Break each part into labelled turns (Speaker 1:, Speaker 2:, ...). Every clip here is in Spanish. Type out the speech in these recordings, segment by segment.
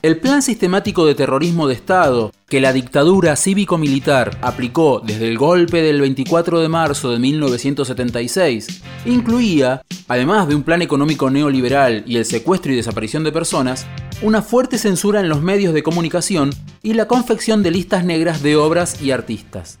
Speaker 1: El plan sistemático de terrorismo de Estado que la dictadura cívico-militar aplicó desde el golpe del 24 de marzo de 1976 incluía, además de un plan económico neoliberal y el secuestro y desaparición de personas, una fuerte censura en los medios de comunicación y la confección de listas negras de obras y artistas.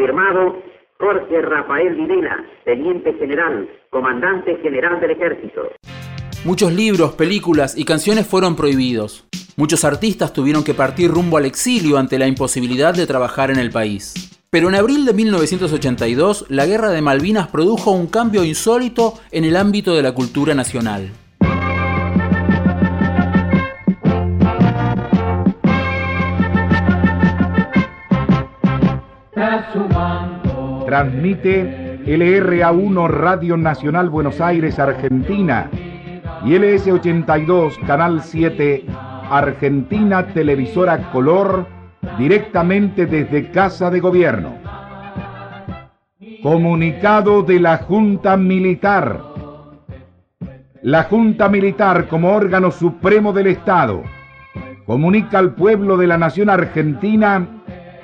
Speaker 2: Firmado Jorge Rafael Videla, Teniente General, Comandante General del Ejército.
Speaker 1: Muchos libros, películas y canciones fueron prohibidos. Muchos artistas tuvieron que partir rumbo al exilio ante la imposibilidad de trabajar en el país. Pero en abril de 1982, la Guerra de Malvinas produjo un cambio insólito en el ámbito de la cultura nacional.
Speaker 3: Transmite LRA1 Radio Nacional Buenos Aires, Argentina y LS82 Canal 7 Argentina Televisora Color directamente desde Casa de Gobierno. Comunicado de la Junta Militar. La Junta Militar como órgano supremo del Estado comunica al pueblo de la nación argentina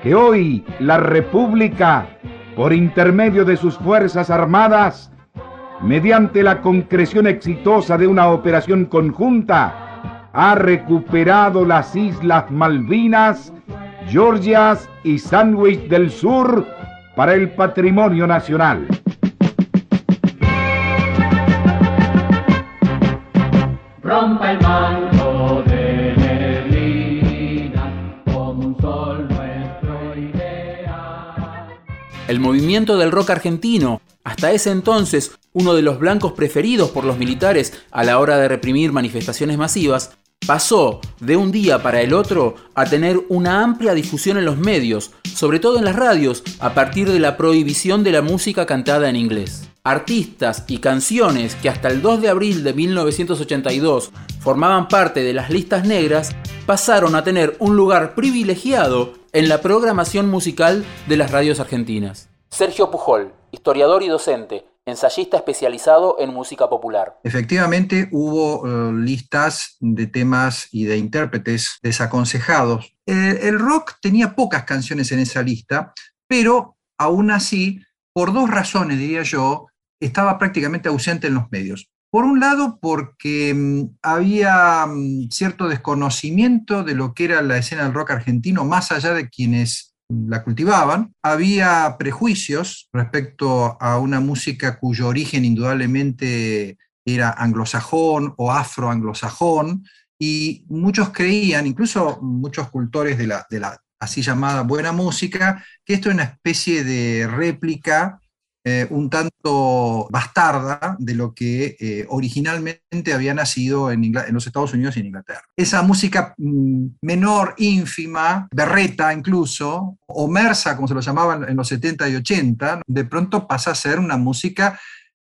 Speaker 3: que hoy la República, por intermedio de sus Fuerzas Armadas, mediante la concreción exitosa de una operación conjunta, ha recuperado las Islas Malvinas, Georgias y Sandwich del Sur para el patrimonio nacional.
Speaker 4: El
Speaker 1: movimiento del rock argentino, hasta ese entonces uno de los blancos preferidos por los militares a la hora de reprimir manifestaciones masivas, pasó de un día para el otro a tener una amplia difusión en los medios, sobre todo en las radios, a partir de la prohibición de la música cantada en inglés. Artistas y canciones que hasta el 2 de abril de 1982 formaban parte de las listas negras pasaron a tener un lugar privilegiado en la programación musical de las radios argentinas. Sergio Pujol, historiador y docente, ensayista especializado en música popular.
Speaker 5: Efectivamente, hubo eh, listas de temas y de intérpretes desaconsejados. el rock tenía pocas canciones en esa lista, pero aún así, por dos razones, diría yo, estaba prácticamente ausente en los medios. Por un lado, porque mm, había mm, cierto desconocimiento de lo que era la escena del rock argentino, más allá de quienes la cultivaban. Había prejuicios respecto a una música cuyo origen indudablemente era anglosajón o afroanglosajón, y muchos creían, incluso muchos cultores de la, de la así llamada buena música, que esto era una especie de réplica eh, un tanto bastarda de lo que eh, originalmente había nacido en, los Estados Unidos y en Inglaterra. Esa música mm, menor, ínfima, berreta incluso, o mersa, como se lo llamaban en los 70 y 80, de pronto pasa a ser una música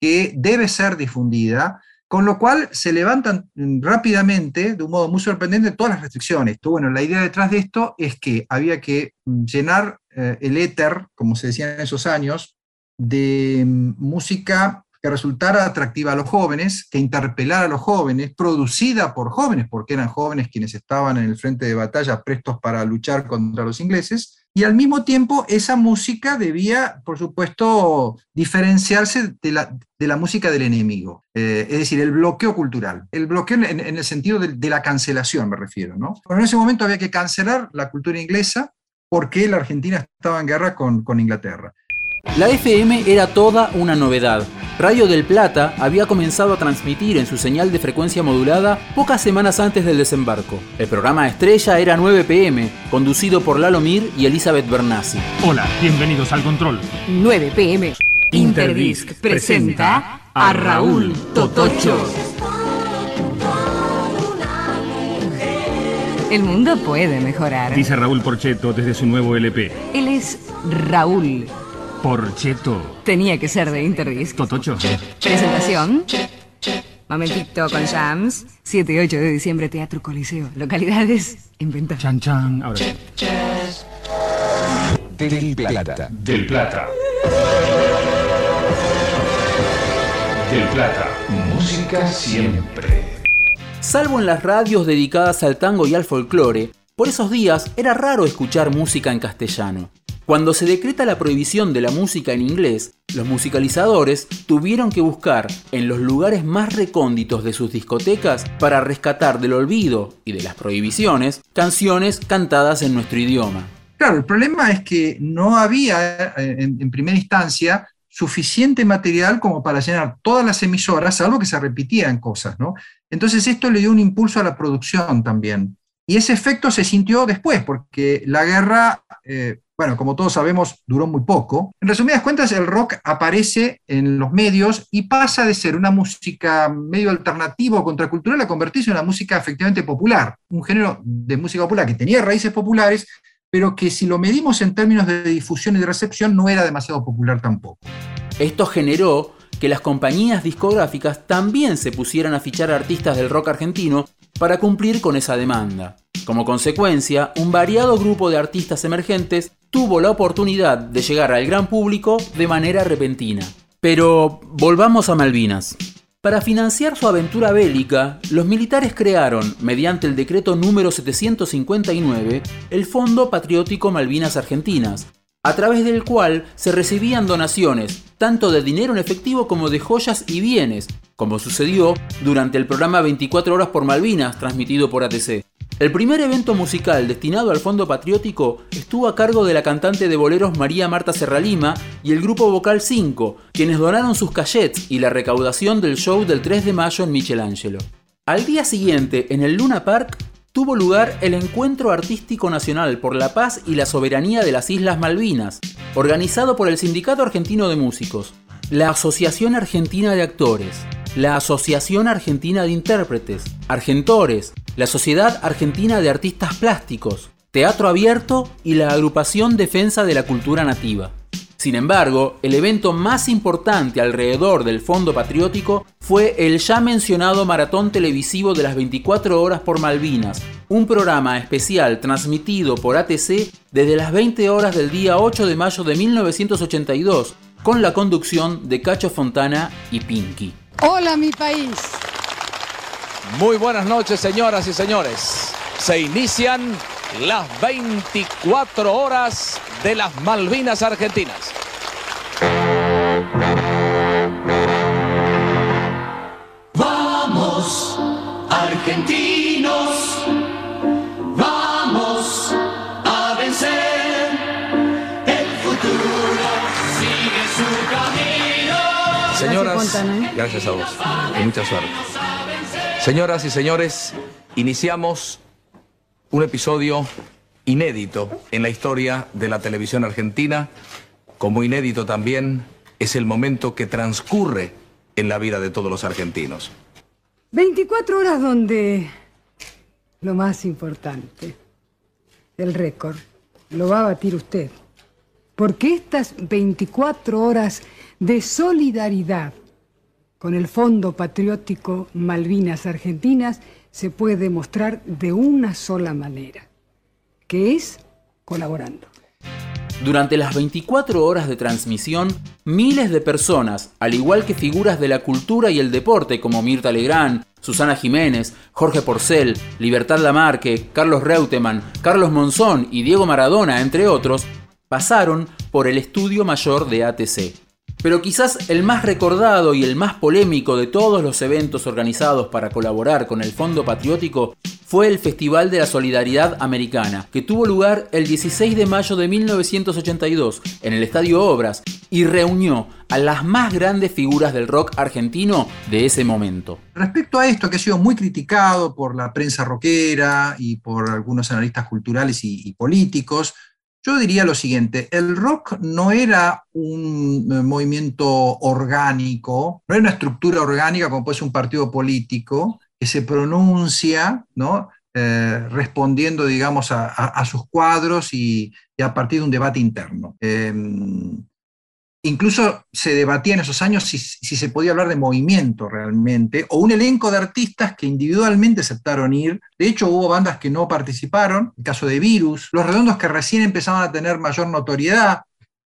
Speaker 5: que debe ser difundida, con lo cual se levantan mm, rápidamente, de un modo muy sorprendente, todas las restricciones. Bueno, la idea detrás de esto es que había que mm, llenar eh, el éter, como se decía en esos años, de mm, música que resultara atractiva a los jóvenes, que interpelara a los jóvenes, producida por jóvenes, porque eran jóvenes quienes estaban en el frente de batalla prestos para luchar contra los ingleses, y al mismo tiempo esa música debía, por supuesto, diferenciarse de la, música del enemigo, eh, es decir, el bloqueo cultural, el bloqueo en, el sentido de, la cancelación, me refiero. ¿no? Pero en ese momento había que cancelar la cultura inglesa porque la Argentina estaba en guerra con, con Inglaterra.
Speaker 1: La FM era toda una novedad. Radio del Plata había comenzado a transmitir en su señal de frecuencia modulada pocas semanas antes del desembarco. El programa estrella era 9 pm, conducido por Lalo Mir y Elizabeth Bernassi.
Speaker 6: Hola, bienvenidos al control.
Speaker 7: 9 pm. Interdisc presenta a Raúl Totocho. El mundo puede mejorar.
Speaker 6: Dice Raúl Porcheto desde su nuevo LP.
Speaker 7: Él es Raúl.
Speaker 6: Porcheto.
Speaker 7: Tenía que ser de Interdisc.
Speaker 6: Totocho.
Speaker 7: Presentación. Momentito con Jams. 7 y 8 de diciembre, Teatro Coliseo. Localidades en venta.
Speaker 6: Chan chan. Ahora sí.
Speaker 3: Del Plata.
Speaker 6: Del Plata. Del Plata. Música siempre.
Speaker 1: Salvo en las radios dedicadas al tango y al folclore, por esos días era raro escuchar música en castellano. Cuando se decreta la prohibición de la música en inglés, los musicalizadores tuvieron que buscar en los lugares más recónditos de sus discotecas para rescatar del olvido y de las prohibiciones canciones cantadas en nuestro idioma.
Speaker 5: Claro, el problema es que no había eh, en, primera instancia suficiente material como para llenar todas las emisoras, salvo que se repetían cosas, ¿no? Entonces esto le dio un impulso a la producción también. Y ese efecto se sintió después, porque la guerra, eh, bueno, como todos sabemos, duró muy poco. En resumidas cuentas, el rock aparece en los medios y pasa de ser una música medio alternativa o contracultural a convertirse en una música efectivamente popular, un género de música popular que tenía raíces populares, pero que si lo medimos en términos de difusión y de recepción no era demasiado popular tampoco.
Speaker 1: Esto generó que las compañías discográficas también se pusieran a fichar artistas del rock argentino para cumplir con esa demanda. Como consecuencia, un variado grupo de artistas emergentes tuvo la oportunidad de llegar al gran público de manera repentina. Pero volvamos a Malvinas. Para financiar su aventura bélica, los militares crearon, mediante el decreto número 759, el Fondo Patriótico Malvinas Argentinas, a través del cual se recibían donaciones, tanto de dinero en efectivo como de joyas y bienes, como sucedió durante el programa 24 horas por Malvinas, transmitido por ATC. El primer evento musical destinado al Fondo Patriótico estuvo a cargo de la cantante de boleros María Marta Serralima y el grupo vocal 5, quienes donaron sus cachets y la recaudación del show del 3 de mayo en Michelangelo. Al día siguiente, en el Luna Park, tuvo lugar el Encuentro Artístico Nacional por la Paz y la Soberanía de las Islas Malvinas, organizado por el Sindicato Argentino de Músicos, la Asociación Argentina de Actores, la Asociación Argentina de Intérpretes, Argentores, la Sociedad Argentina de Artistas Plásticos, Teatro Abierto y la Agrupación Defensa de la Cultura Nativa. Sin embargo, el evento más importante alrededor del Fondo Patriótico fue el ya mencionado maratón televisivo de las 24 horas por Malvinas, un programa especial transmitido por ATC desde las 20 horas del día 8 de mayo de 1982, con la conducción de Cacho Fontana y Pinky.
Speaker 8: Hola mi país.
Speaker 9: Muy buenas noches, señoras y señores. Se inician las 24 horas de las Malvinas Argentinas.
Speaker 4: Vamos, argentinos, vamos a vencer. El futuro sigue su camino.
Speaker 9: Señoras,
Speaker 8: Fontana, ¿eh?
Speaker 9: gracias a vos y mucha suerte. Señoras y señores, iniciamos un episodio inédito en la historia de la televisión argentina, como inédito también es el momento que transcurre en la vida de todos los argentinos.
Speaker 8: 24 horas donde lo más importante, el récord, lo va a batir usted. Porque estas 24 horas de solidaridad con el Fondo Patriótico Malvinas Argentinas se puede demostrar de una sola manera, que es colaborando.
Speaker 1: Durante las 24 horas de transmisión, miles de personas, al igual que figuras de la cultura y el deporte como Mirta Legrand, Susana Jiménez, Jorge Porcel, Libertad Lamarque, Carlos Reutemann, Carlos Monzón y Diego Maradona, entre otros, pasaron por el estudio mayor de ATC. Pero quizás el más recordado y el más polémico de todos los eventos organizados para colaborar con el Fondo Patriótico fue el Festival de la Solidaridad Americana, que tuvo lugar el 16 de mayo de 1982 en el Estadio Obras y reunió a las más grandes figuras del rock argentino de ese momento.
Speaker 5: Respecto a esto, que ha sido muy criticado por la prensa rockera y por algunos analistas culturales y, y políticos, yo diría lo siguiente, el rock no era un eh, movimiento orgánico, no era una estructura orgánica como puede ser un partido político, que se pronuncia, ¿no? eh, respondiendo, digamos, a, sus cuadros y, y a partir de un debate interno. Eh, incluso se debatía en esos años si, se podía hablar de movimiento realmente, o un elenco de artistas que individualmente aceptaron ir. De hecho, hubo bandas que no participaron, el caso de Virus, Los Redondos que recién empezaban a tener mayor notoriedad.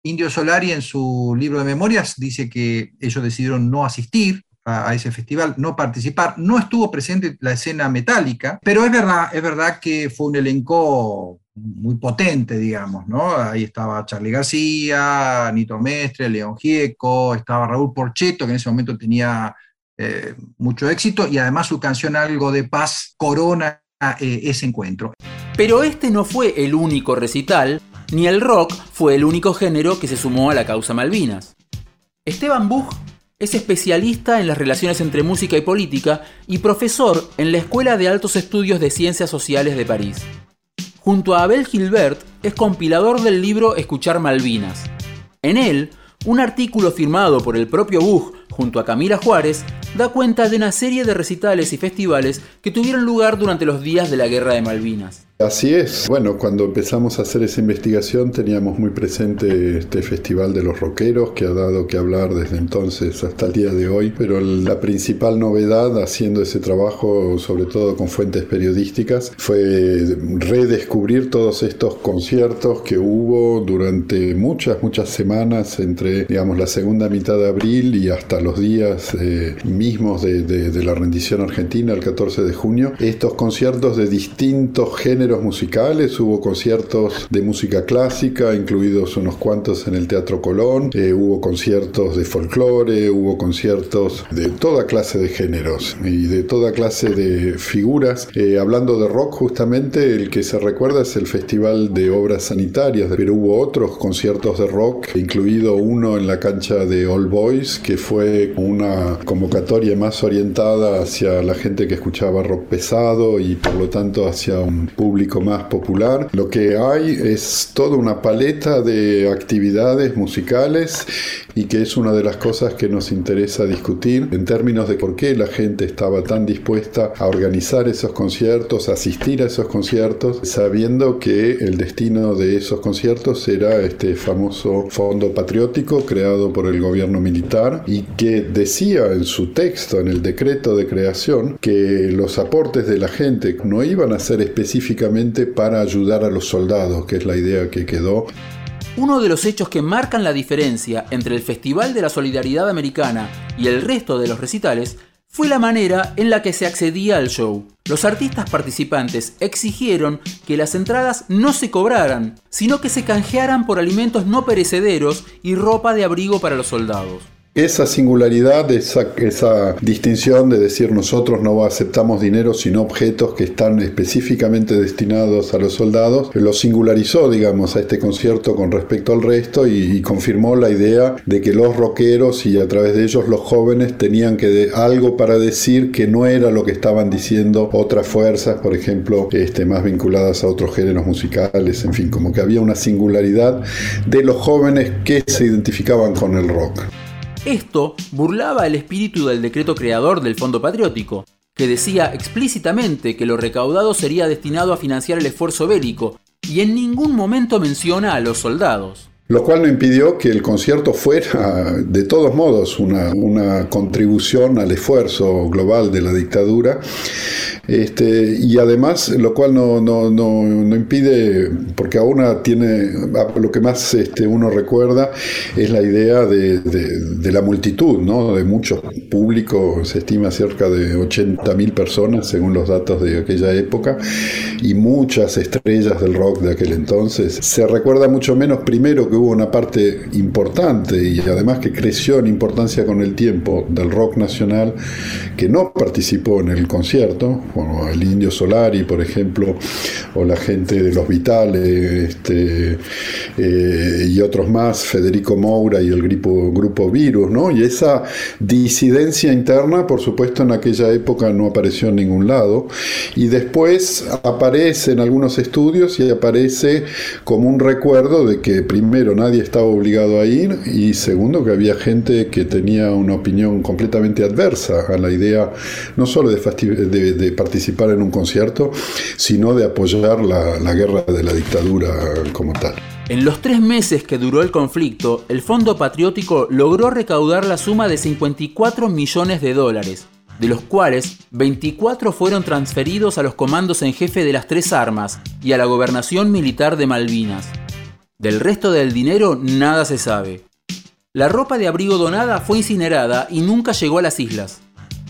Speaker 5: Indio Solari en su libro de memorias dice que ellos decidieron no asistir a, a ese festival, no participar. No estuvo presente la escena metálica, pero es verdad, es verdad que fue un elenco muy potente, digamos, ¿no? Ahí estaba Charlie García, Nito Mestre, León Gieco, estaba Raúl Porcheto, que en ese momento tenía eh, mucho éxito, y además su canción Algo de Paz corona eh, ese encuentro.
Speaker 1: Pero este no fue el único recital, ni el rock fue el único género que se sumó a la causa Malvinas. Esteban Buch es especialista en las relaciones entre música y política y profesor en la Escuela de Altos Estudios de Ciencias Sociales de París. Junto a Abel Gilbert es compilador del libro Escuchar Malvinas. En él, un artículo firmado por el propio Buch junto a Camila Juárez da cuenta de una serie de recitales y festivales que tuvieron lugar durante los días de la Guerra de Malvinas.
Speaker 10: Así es. Bueno, cuando empezamos a hacer esa investigación teníamos muy presente este Festival de los Rockeros que ha dado que hablar desde entonces hasta el día de hoy, pero la principal novedad haciendo ese trabajo, sobre todo con fuentes periodísticas, fue redescubrir todos estos conciertos que hubo durante muchas, muchas semanas entre, digamos, la segunda mitad de abril y hasta los días eh, mismos de, de, de la rendición argentina, el 14 de junio. Estos conciertos de distintos géneros musicales, hubo conciertos de música clásica, incluidos unos cuantos en el Teatro Colón, eh, hubo conciertos de folclore, hubo conciertos de toda clase de géneros y de toda clase de figuras. Eh, hablando de rock, justamente el que se recuerda es el Festival de Obras Sanitarias, pero hubo otros conciertos de rock, incluido uno en la cancha de All Boys, que una convocatoria más orientada hacia la gente que escuchaba rock pesado y por lo tanto hacia un público más popular. Lo que hay es toda una paleta de actividades musicales y que es una de las cosas que nos interesa discutir en términos de por qué la gente estaba tan dispuesta a organizar esos conciertos, a asistir a esos conciertos, sabiendo que el destino de esos conciertos era este famoso fondo patriótico creado por el gobierno militar y que decía en su texto, en el decreto de creación, que los aportes de la gente no iban a ser específicamente para ayudar a los soldados, que es la idea que quedó.
Speaker 1: Uno de los hechos que marcan la diferencia entre el Festival de la Solidaridad Americana y el resto de los recitales fue la manera en la que se accedía al show. Los artistas participantes exigieron que las entradas no se cobraran, sino que se canjearan por alimentos no perecederos y ropa de abrigo para los soldados.
Speaker 10: Esa singularidad, esa, esa, distinción de decir nosotros no aceptamos dinero sino objetos que están específicamente destinados a los soldados, lo singularizó, digamos, a este concierto con respecto al resto y, confirmó la idea de que los rockeros y a través de ellos los jóvenes tenían que algo para decir que no era lo que estaban diciendo otras fuerzas, por ejemplo, este, más vinculadas a otros géneros musicales, en fin, como que había una singularidad de los jóvenes que se identificaban con el rock.
Speaker 1: Esto burlaba el espíritu del decreto creador del Fondo Patriótico, que decía explícitamente que lo recaudado sería destinado a financiar el esfuerzo bélico, y en ningún momento menciona a los soldados.
Speaker 10: Lo cual no impidió que el concierto fuera, de todos modos, una, una contribución al esfuerzo global de la dictadura. Este, y además, lo cual no, no, no, no, impide, porque aún tiene, lo que más este, uno recuerda es la idea de, de, la multitud, ¿no? de muchos públicos, se estima cerca de 80.000 personas según los datos de aquella época, y muchas estrellas del rock de aquel entonces. Se recuerda mucho menos primero que hubo una parte importante y además que creció en importancia con el tiempo del rock nacional que no participó en el concierto, como el Indio Solari, por ejemplo, o la gente de Los Vitales este, eh, y otros más, Federico Moura y el grupo, grupo Virus, ¿no? Y esa disidencia interna, por supuesto, en aquella época no apareció en ningún lado, y después aparece en algunos estudios y aparece como un recuerdo de que primero nadie estaba obligado a ir y segundo, que había gente que tenía una opinión completamente adversa a la idea no solo de participar en un concierto, sino de apoyar la, la guerra de la dictadura como tal.
Speaker 1: En los tres meses que duró el conflicto, el Fondo Patriótico logró recaudar la suma de 54 millones de dólares, de los cuales 24 fueron transferidos a los comandos en jefe de las tres armas y a la gobernación militar de Malvinas. Del resto del dinero nada se sabe. La ropa de abrigo donada fue incinerada y nunca llegó a las islas.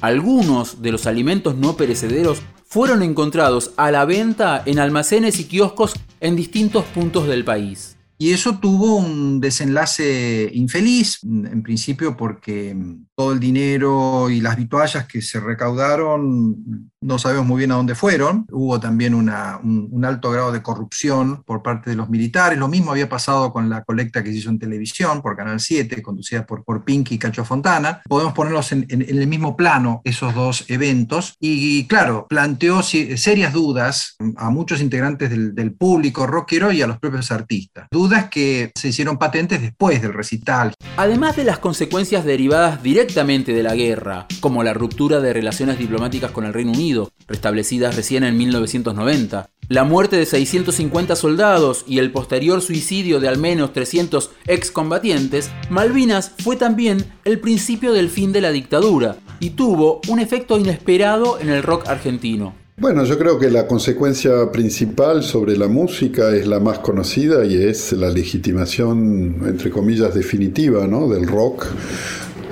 Speaker 1: Algunos de los alimentos no perecederos fueron encontrados a la venta en almacenes y kioscos en distintos puntos del país.
Speaker 5: Y eso tuvo un desenlace infeliz, en principio porque todo el dinero y las vituallas que se recaudaron no sabemos muy bien a dónde fueron. Hubo también un, alto grado de corrupción por parte de los militares. Lo mismo había pasado con la colecta que se hizo en televisión por Canal 7, conducida por, por Pinky y Cacho Fontana. Podemos ponerlos en, el mismo plano esos dos eventos. Y, y claro, planteó serias dudas a muchos integrantes del, del público rockero y a los propios artistas dudas que se hicieron patentes después del recital.
Speaker 1: Además de las consecuencias derivadas directamente de la guerra, como la ruptura de relaciones diplomáticas con el Reino Unido, restablecidas recién en 1990, la muerte de 650 soldados y el posterior suicidio de al menos 300 excombatientes, Malvinas fue también el principio del fin de la dictadura y tuvo un efecto inesperado en el rock argentino.
Speaker 10: Bueno, yo creo que la consecuencia principal sobre la música es la más conocida y es la legitimación, entre comillas, definitiva ¿no? del rock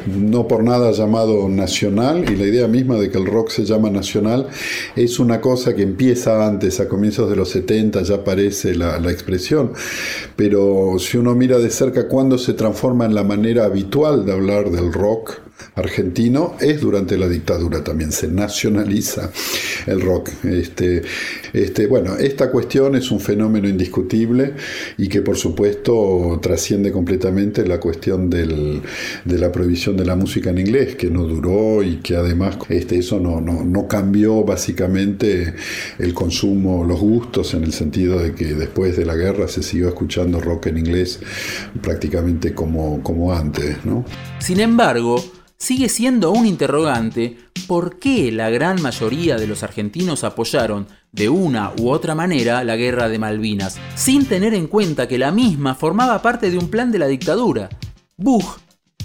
Speaker 10: no por nada llamado nacional, y la idea misma de que el rock se llama nacional es una cosa que empieza antes, a comienzos de los 70 ya aparece la, la expresión, pero si uno mira de cerca cuándo se transforma en la manera habitual de hablar del rock, argentino es durante la dictadura también, se nacionaliza el rock. Este, este, bueno, esta cuestión es un fenómeno indiscutible y que por supuesto trasciende completamente la cuestión del, de la prohibición de la música en inglés, que no duró y que además este, eso no, no, no cambió básicamente el consumo, los gustos, en el sentido de que después de la guerra se siguió escuchando rock en inglés prácticamente como, como antes. ¿no?
Speaker 1: Sin embargo, sigue siendo un interrogante por qué la gran mayoría de los argentinos apoyaron de una u otra manera la guerra de Malvinas, sin tener en cuenta que la misma formaba parte de un plan de la dictadura. Buch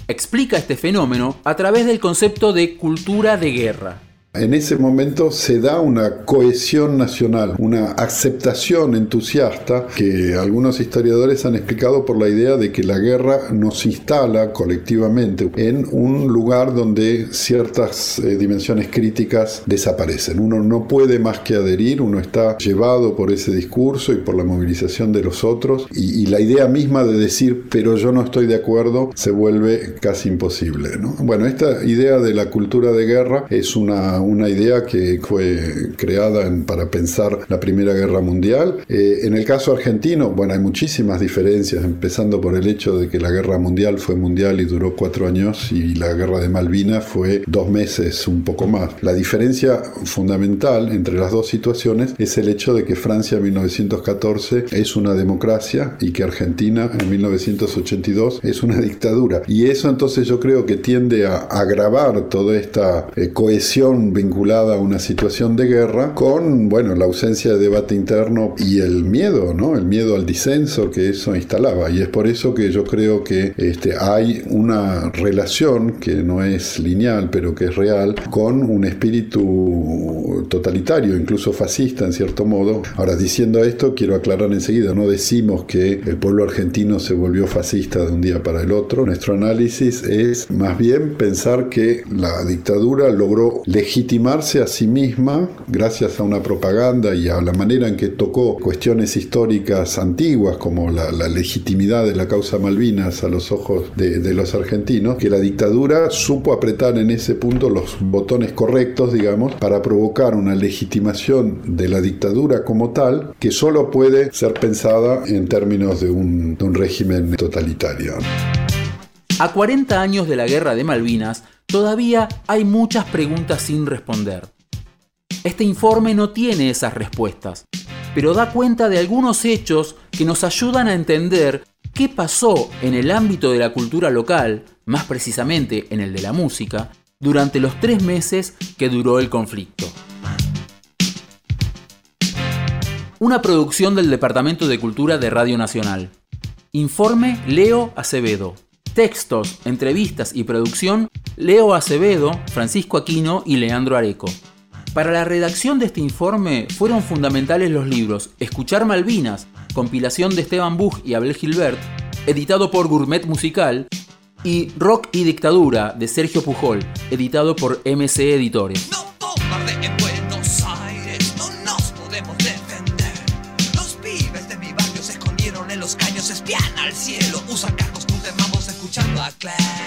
Speaker 1: explica este fenómeno a través del concepto de cultura de guerra.
Speaker 10: En ese momento se da una cohesión nacional, una aceptación entusiasta que algunos historiadores han explicado por la idea de que la guerra nos instala colectivamente en un lugar donde ciertas eh, dimensiones críticas desaparecen. Uno no puede más que adherir, uno está llevado por ese discurso y por la movilización de los otros y, y la idea misma de decir pero yo no estoy de acuerdo se vuelve casi imposible. ¿no? Bueno, esta idea de la cultura de guerra es una una idea que fue creada en, para pensar la Primera Guerra Mundial. Eh, en el caso argentino, bueno, hay muchísimas diferencias, empezando por el hecho de que la Guerra Mundial fue mundial y duró cuatro años y la Guerra de Malvinas fue dos meses, un poco más. La diferencia fundamental entre las dos situaciones es el hecho de que Francia en 1914 es una democracia y que Argentina en 1982 es una dictadura. Y eso entonces yo creo que tiende a agravar toda esta eh, cohesión vinculada a una situación de guerra con, bueno, la ausencia de debate interno y el miedo, ¿no? El miedo al disenso que eso instalaba. Y es por eso que yo creo que este, hay una relación que no es lineal, pero que es real, con un espíritu totalitario, incluso fascista en cierto modo. Ahora, diciendo esto, quiero aclarar enseguida, no decimos que el pueblo argentino se volvió fascista de un día para el otro. Nuestro análisis es más bien pensar que la dictadura logró legitimarse a sí misma gracias a una propaganda y a la manera en que tocó cuestiones históricas antiguas como la, legitimidad de la causa Malvinas a los ojos de, los argentinos, que la dictadura supo apretar en ese punto los botones correctos, digamos, para provocar una legitimación de la dictadura como tal que solo puede ser pensada en términos de un régimen totalitario.
Speaker 1: A 40 años de la guerra de Malvinas, todavía hay muchas preguntas sin responder. Este informe no tiene esas respuestas, pero da cuenta de algunos hechos que nos ayudan a entender qué pasó en el ámbito de la cultura local, más precisamente en el de la música, durante los tres meses que duró el conflicto. Una producción del Departamento de Cultura de Radio Nacional. Informe Leo Acevedo. Textos, entrevistas y producción Leo Acevedo, Francisco Aquino y Leandro Areco. Para la redacción de este informe fueron fundamentales los libros Escuchar Malvinas, compilación de Esteban Buch y Abel Gilbert, editado por Gourmet Musical, y Rock y Dictadura de Sergio Pujol, editado por MC Editores.
Speaker 4: en Buenos Aires, no nos podemos defender. Los pibes de mi barrio se escondieron en los caños, al cielo, usan cargos, vamos escuchando a. Tú Clash.